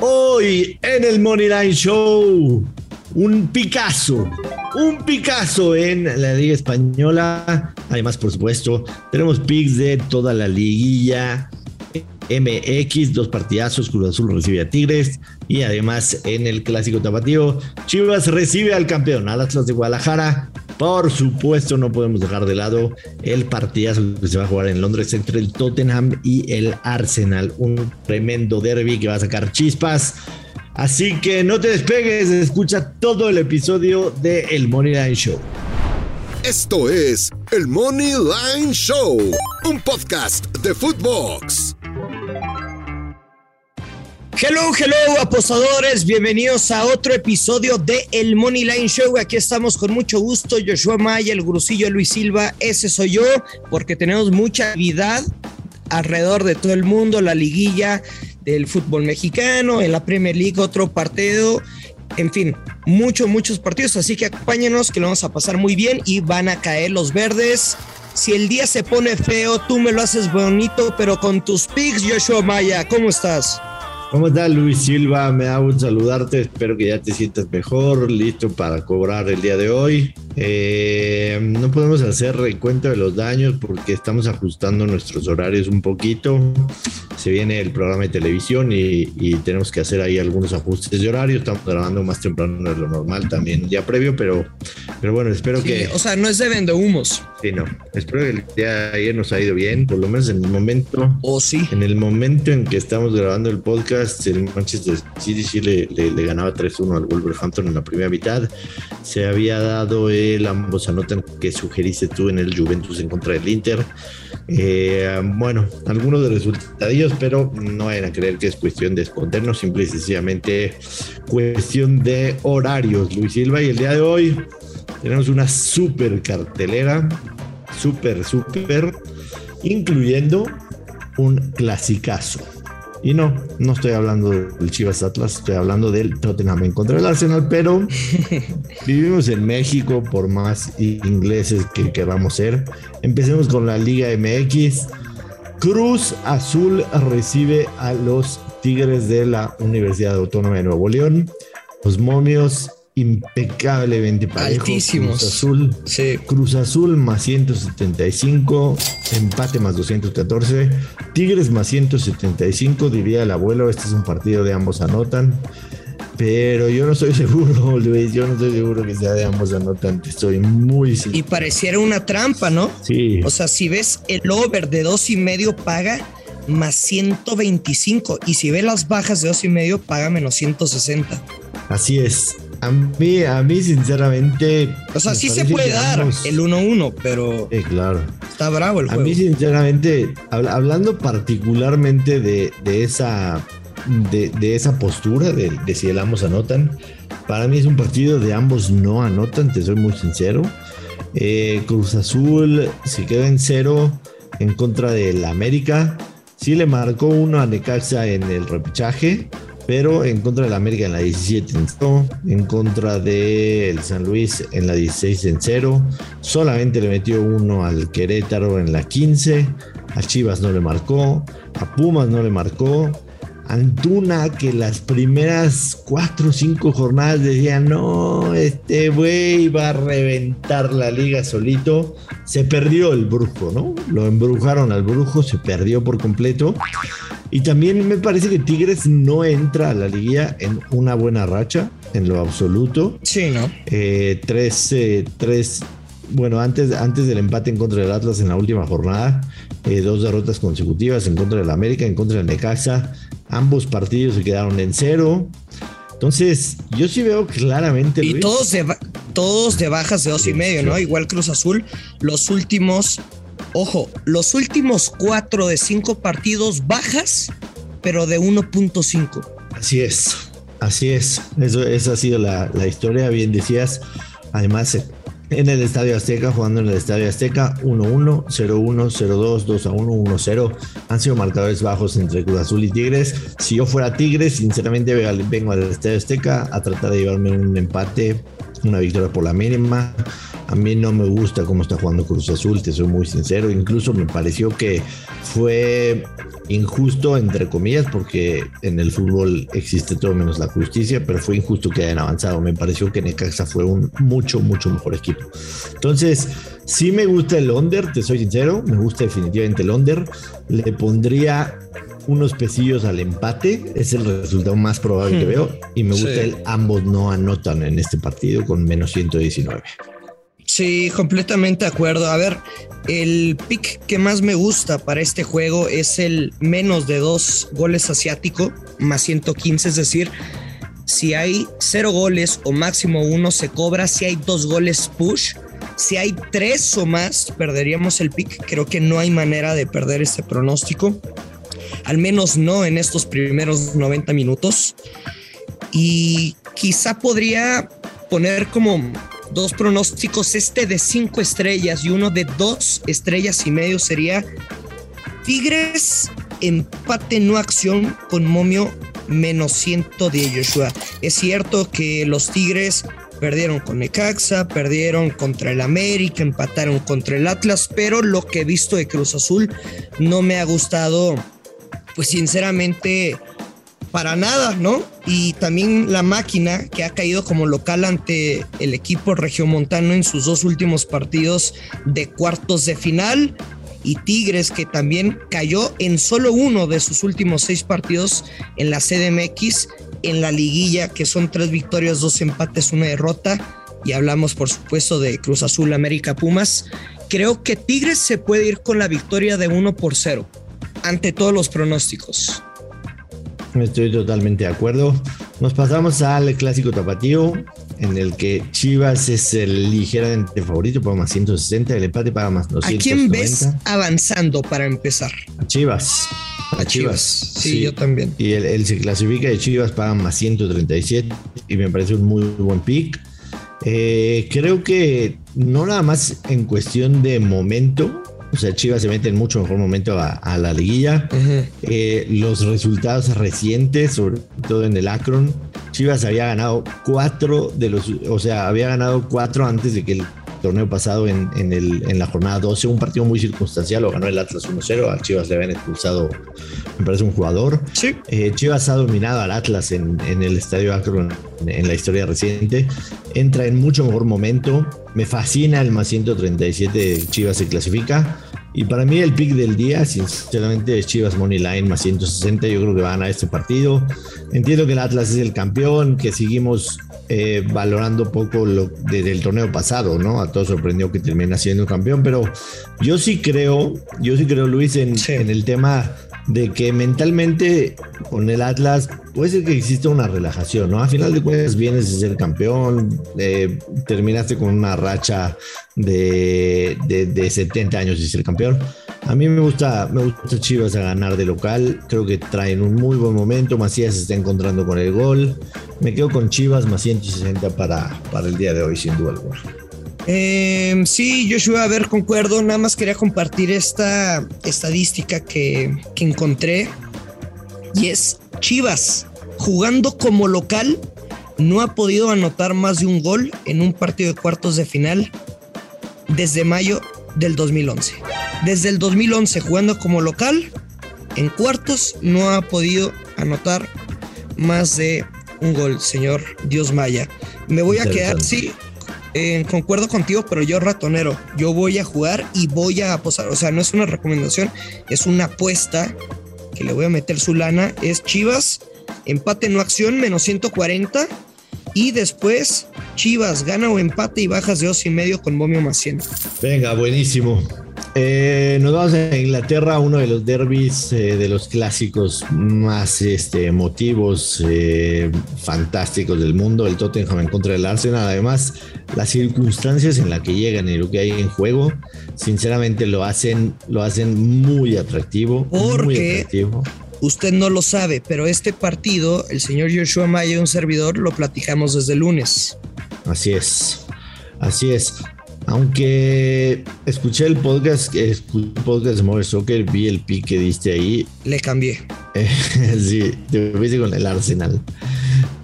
Hoy en el Moneyline Show, un Picasso, un Picasso en la Liga Española. Además, por supuesto, tenemos picks de toda la liguilla. MX, dos partidazos, Cruz Azul recibe a Tigres y además en el clásico tapatío, Chivas recibe al campeón, al Atlas de Guadalajara. Por supuesto, no podemos dejar de lado el partidazo que se va a jugar en Londres entre el Tottenham y el Arsenal. Un tremendo derby que va a sacar chispas. Así que no te despegues, escucha todo el episodio de El Money Line Show. Esto es El Money Line Show, un podcast de Footbox. Hello, hello, apostadores. Bienvenidos a otro episodio de El Money Line Show. Aquí estamos con mucho gusto. Joshua Maya, el grusillo Luis Silva. Ese soy yo, porque tenemos mucha actividad alrededor de todo el mundo. La liguilla del fútbol mexicano, en la Premier League, otro partido. En fin, muchos, muchos partidos. Así que acompáñenos, que lo vamos a pasar muy bien y van a caer los verdes. Si el día se pone feo, tú me lo haces bonito, pero con tus pics, Joshua Maya, ¿cómo estás? ¿Cómo estás, Luis Silva? Me da gusto saludarte. Espero que ya te sientas mejor, listo para cobrar el día de hoy. Eh, no podemos hacer recuento de los daños porque estamos ajustando nuestros horarios un poquito. Se viene el programa de televisión y, y, tenemos que hacer ahí algunos ajustes de horario. Estamos grabando más temprano de lo normal también, ya previo, pero, pero bueno, espero Sí, que. O sea, no es de vende humos. Sí, no. Espero que el día de ayer nos ha ido bien, por lo menos en el momento. O sí. En el momento en que estamos grabando el podcast, el Manchester City sí le, le- le ganaba 3-1 al Wolverhampton en la primera mitad. Se había dado el ambos anotan que sugeriste tú en el Juventus en contra del Inter. Eh, bueno, algunos de los resultados, pero no vayan a creer que es cuestión de escondernos, simple y sencillamente cuestión de horarios. Luis Silva, y el día de hoy tenemos una super cartelera, súper, súper, incluyendo un clasicazo. Y no, no estoy hablando del Chivas Atlas, estoy hablando del Tottenham en contra del Arsenal, pero vivimos en México, por más ingleses que queramos ser. Empecemos con la Liga MX. Cruz Azul recibe a los Tigres de la Universidad Autónoma de Nuevo León. Los momios impecablemente parejos. Altísimos. Cruz Azul Sí. Cruz Azul más 175, empate más 214, Tigres más 175, diría el abuelo, este es un partido de ambos anotan, pero yo no estoy seguro, Luis, yo no estoy seguro que sea de ambos anotan, estoy muy Y sí. pareciera una trampa, ¿no? Sí, O sea, si ves el over de dos y medio, paga más 125. Y si ves las bajas de dos y medio, paga menos 160. así es. A mí, a mí sinceramente... O sea, sí se puede dar ambos- el 1-1, pero Sí, claro. está bravo el A juego. mí, sinceramente, habla- hablando particularmente de, de esa, de, esa postura, de, si el ambos anotan, para mí es un partido de ambos no anotan, te soy muy sincero. Eh, Cruz Azul, si queda en cero en contra del América, sí le marcó uno a Necaxa en el repechaje, pero en contra del América en la 17 en cero, en contra del San Luis en la 16 en cero, solamente le metió uno al Querétaro en la 15, a Chivas no le marcó, a Pumas no le marcó, Antuna que las primeras cuatro o cinco jornadas decían no, este güey va a reventar la liga solito, se perdió el brujo, ¿no? Lo embrujaron al brujo, se perdió por completo. Y también me parece que Tigres no entra a la liga en una buena racha, en lo absoluto. Sí, ¿no? Eh, tres, eh, tres, bueno, antes, antes del empate en contra del Atlas en la última jornada, eh, dos derrotas consecutivas en contra del América, en contra del Necaxa. Ambos partidos se quedaron en cero. Entonces, yo sí veo claramente. Y todos de, todos de bajas de dos y medio. ¿no? Igual Cruz Azul, los últimos, ojo, los últimos cuatro de cinco partidos bajas, pero de 1.5. Así es, así es. Eso, esa ha sido la, la historia, bien decías. Además, en el Estadio Azteca, jugando en el Estadio Azteca, 1-1, 0-1, 0-2, 2-1, 1-0. Han sido marcadores bajos entre Cruz Azul y Tigres. Si yo fuera Tigres, sinceramente ve- vengo al Estadio Azteca a tratar de llevarme un empate, una victoria por la mínima. A mí no me gusta cómo está jugando Cruz Azul, te soy muy sincero. Incluso me pareció que fue injusto, entre comillas, porque en el fútbol existe todo menos la justicia, pero fue injusto que hayan avanzado. Me pareció que Necaxa fue un mucho, mucho mejor equipo. Entonces, sí me gusta el under, te soy sincero, me gusta definitivamente el under. Le pondría unos pesillos al empate, es el resultado más probable que hmm. veo, y me gusta el ambos no anotan en este partido con menos 119. Sí, completamente de acuerdo. A ver, el pick que más me gusta para este juego es el menos de dos goles asiático, más 115, es decir, si hay cero goles o máximo uno se cobra, si hay dos goles push, si hay tres o más perderíamos el pick. Creo que no hay manera de perder este pronóstico, al menos no en estos primeros 90 minutos. Y quizá podría poner como dos pronósticos, este de cinco estrellas y uno de dos estrellas y medio sería Tigres empate no acción con momio menos 100 de Joshua. Es cierto que los Tigres perdieron con Necaxa, perdieron contra el América, empataron contra el Atlas, pero lo que he visto de Cruz Azul no me ha gustado, pues sinceramente para nada, ¿no? Y también la máquina que ha caído como local ante el equipo regiomontano en sus dos últimos partidos de cuartos de final. Y Tigres que también cayó en solo uno de sus últimos seis partidos en la CDMX, en la liguilla, que son tres victorias, dos empates, una derrota. Y hablamos, por supuesto, de Cruz Azul, América Pumas. Creo que Tigres se puede ir con la victoria de 1 por 0 ante todos los pronósticos. Estoy totalmente de acuerdo. Nos pasamos al clásico tapatío, en el que Chivas es el ligeramente favorito, paga más 160, el empate paga más 290. ¿A quién ves avanzando para empezar? A Chivas. A, Chivas. Sí, yo también. Y él, se clasifica de Chivas, paga más 137 y me parece un muy buen pick. Eh, creo que no nada más en cuestión de momento, o sea, Chivas se mete en mucho mejor momento a, la liguilla. Eh, los resultados recientes, sobre todo en el Akron, Chivas había ganado cuatro de los, o sea, había ganado cuatro antes de que el torneo pasado en, el, en la jornada 12, un partido muy circunstancial, lo ganó el Atlas 1-0, a Chivas le habían expulsado, me parece, un jugador. Sí. Eh, Chivas ha dominado al Atlas en, en el estadio Akron en la historia reciente, entra en mucho mejor momento, me fascina el más 137 Chivas se clasifica. Y para mí el pick del día, sinceramente, es Chivas Money Line más 160. Yo creo que van a este partido. Entiendo que el Atlas es el campeón, que seguimos eh, valorando poco lo, desde el torneo pasado, ¿no? A todos sorprendió que termina siendo campeón, pero yo sí creo, yo sí creo, Luis, en, en el tema de que mentalmente con el Atlas puede ser que exista una relajación, ¿no? A final de cuentas vienes de ser campeón, eh, terminaste con una racha de, de, 70 años de ser campeón. A mí me gusta, me gusta Chivas a ganar de local, creo que traen un muy buen momento, Macías se está encontrando con el gol, me quedo con Chivas más 160 para, para el día de hoy, sin duda alguna. Eh, sí, Joshua, a ver, concuerdo. Nada más quería compartir esta estadística que, que encontré. Y es Chivas, jugando como local, no ha podido anotar más de un gol en un partido de cuartos de final desde mayo del 2011. Desde el 2011, jugando como local, en cuartos no ha podido anotar más de un gol, señor Dios Maya. Me voy a quedar, sí, eh, concuerdo contigo, pero yo ratonero, yo voy a jugar y voy a apostar. O sea, no es una recomendación, es una apuesta que le voy a meter su lana. Es Chivas, empate no acción, menos 140. Y después Chivas gana o empate y bajas de dos y medio con Bomio más 100. Venga, buenísimo. Eh, nos vamos a Inglaterra, uno de los derbis eh, de los clásicos más este, emotivos, eh, fantásticos del mundo, el Tottenham en contra del Arsenal. Además, las circunstancias en las que llegan y lo que hay en juego, sinceramente lo hacen, lo hacen muy atractivo. Porque muy atractivo. usted no lo sabe, pero este partido, el señor Joshua Maya, un servidor, lo platicamos desde el lunes. Así es. Así es. Aunque escuché el podcast, escuché el podcast de More Soccer, vi el pick que diste ahí. Le cambié. sí, te fuiste con el Arsenal.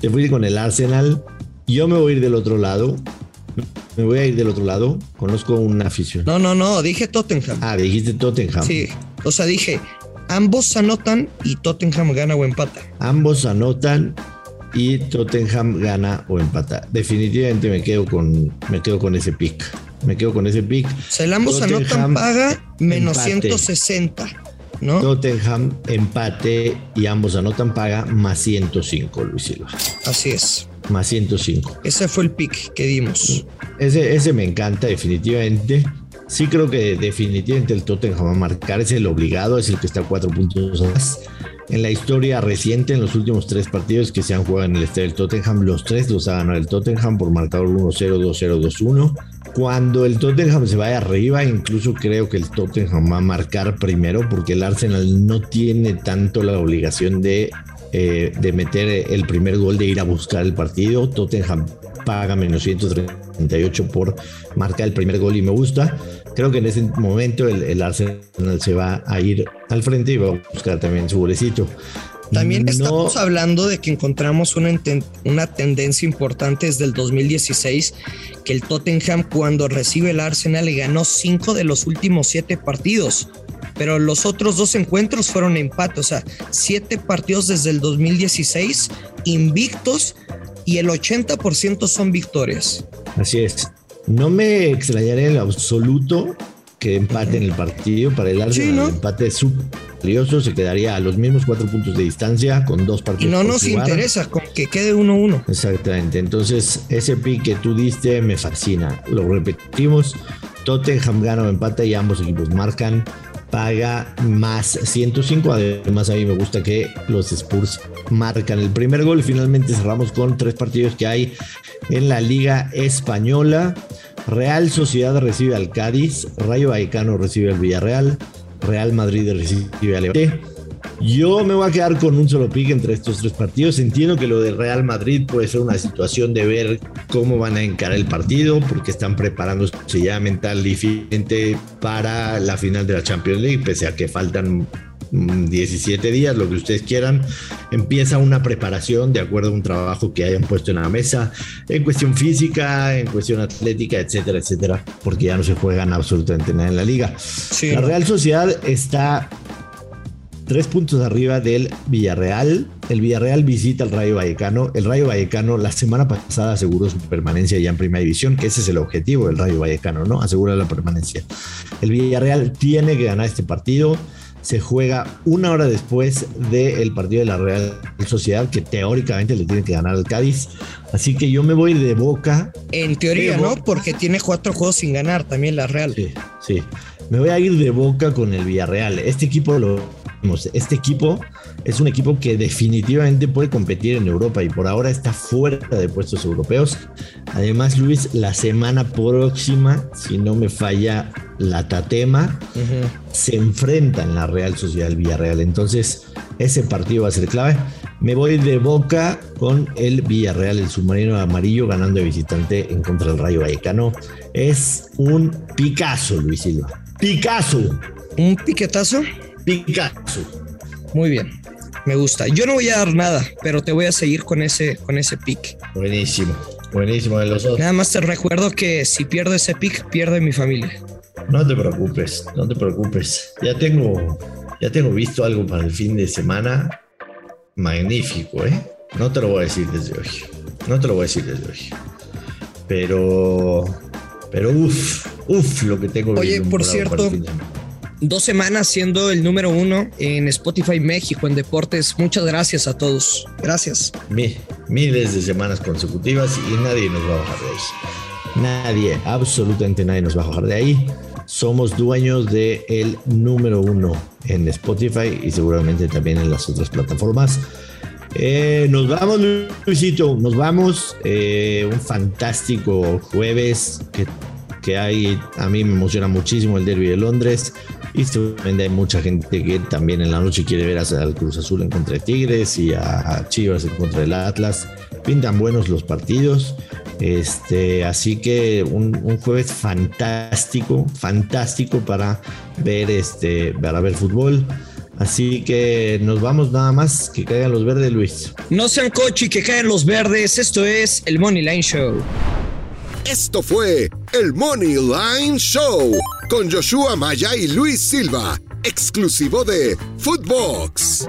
Te fuiste con el Arsenal. Yo me voy a ir del otro lado. me voy a ir del otro lado. Conozco una afición. No, no, no, dije Tottenham. Ah, dijiste Tottenham. Sí, o sea, dije, ambos anotan y Tottenham gana o empata. Ambos anotan y Tottenham gana o empata. Definitivamente me quedo con, me quedo con ese pick. Me quedo con ese pick. El ambos anotan paga menos 160. ¿No? Tottenham empate y ambos anotan paga más 105, Luis Silva. Así es. Más 105. Ese fue el pick que dimos. Ese, ese me encanta definitivamente. Sí creo que definitivamente el Tottenham va a marcar, es el obligado, es el que está a cuatro puntos más. En la historia reciente, en los últimos tres partidos que se han jugado en el estadio del Tottenham, los tres los ha ganado el Tottenham por marcador 1-0, 2-0, 2-1. Cuando el Tottenham se vaya arriba, incluso creo que el Tottenham va a marcar primero porque el Arsenal no tiene tanto la obligación de, eh, de meter el primer gol, de ir a buscar el partido. Tottenham paga menos 138 por marcar el primer gol y me gusta. Creo que en ese momento el, Arsenal se va a ir al frente y va a buscar también su golecito. También estamos hablando de que encontramos una, una tendencia importante desde el 2016, que el Tottenham cuando recibe el Arsenal le ganó cinco de los últimos siete partidos, pero los otros dos encuentros fueron empate, o sea, siete partidos desde el 2016 invictos y el 80% son victorias. Así es. No me extrañaría en absoluto que empaten el partido. Para el Arsenal el empate es súper valioso. Se quedaría a los mismos cuatro puntos de distancia con dos partidos. Y no nos interesa con que quede 1-1. Exactamente. Entonces, ese pick que tú diste me fascina. Lo repetimos. Tottenham gana o empata y ambos equipos marcan paga más 105. Además, a mí me gusta que los Spurs marcan el primer gol. Finalmente cerramos con tres partidos que hay en la Liga Española. Real Sociedad recibe al Cádiz, Rayo Vallecano recibe al Villarreal, Real Madrid recibe al Levante. Yo me voy a quedar con un solo pick entre estos tres partidos. Entiendo que lo del Real Madrid puede ser una situación de ver cómo van a encarar el partido, porque están preparándose ya mental diferente para la final de la Champions League, pese a que faltan 17 días, lo que ustedes quieran, empieza una preparación de acuerdo a un trabajo que hayan puesto en la mesa, en cuestión física, en cuestión atlética, etcétera, etcétera, porque ya no se juegan absolutamente nada en la liga. la Real Sociedad está tres puntos arriba del Villarreal. El Villarreal visita al Rayo Vallecano. El Rayo Vallecano la semana pasada aseguró su permanencia ya en Primera División, que ese es el objetivo del Rayo Vallecano, ¿no? Asegura la permanencia. El Villarreal tiene que ganar este partido. Se juega una hora después del partido de la Real Sociedad, que teóricamente le tiene que ganar al Cádiz. Así que yo me voy de boca. En teoría, ¿no? Porque tiene cuatro juegos sin ganar también la Real. Sí, sí. Me voy a ir de boca con el Villarreal. Este equipo lo este equipo es un equipo que definitivamente puede competir en Europa y por ahora está fuera de puestos europeos. Además, Luis, la semana próxima, si no me falla la Tatema, se enfrenta en la Real Sociedad del Villarreal. Entonces, ese partido va a ser clave. Me voy de boca con el Villarreal, el submarino amarillo, ganando de visitante en contra del Rayo Vallecano. Es un Picasso, Luis Silva. Picasso. ¿Un piquetazo? Picasso. Muy bien. Me gusta. Yo no voy a dar nada, pero te voy a seguir con ese, con ese pick. Buenísimo. Buenísimo de los dos. Nada más te recuerdo que si pierdo ese pick, pierde mi familia. No te preocupes, no te preocupes. Ya tengo, ya tengo visto algo para el fin de semana. Magnífico, ¿eh? No te lo voy a decir desde hoy. No te lo voy a decir desde hoy. Pero, pero uff, uff, lo que tengo. Oye, por cierto, dos semanas siendo el número uno en Spotify México en deportes. Muchas gracias a todos. Gracias. miles de semanas consecutivas y nadie nos va a bajar de ahí. Nadie, absolutamente nadie nos va a bajar de ahí. Somos dueños del el número uno en Spotify y seguramente también en las otras plataformas. Eh, nos vamos, Luisito, nos vamos. Eh, un fantástico jueves que, que hay. A mí me emociona muchísimo el Derby de Londres. Y seguramente hay mucha gente que también en la noche quiere ver al Cruz Azul en contra de Tigres y a Chivas en contra del Atlas. Pintan buenos los partidos. Este, así que un, jueves fantástico, fantástico para ver este, para ver fútbol. Así que nos vamos nada más que caigan los verdes, Luis. No sean coche y que caigan los verdes. Esto es el Money Line Show. Esto fue el Money Line Show con Joshua Maya y Luis Silva, exclusivo de Footbox.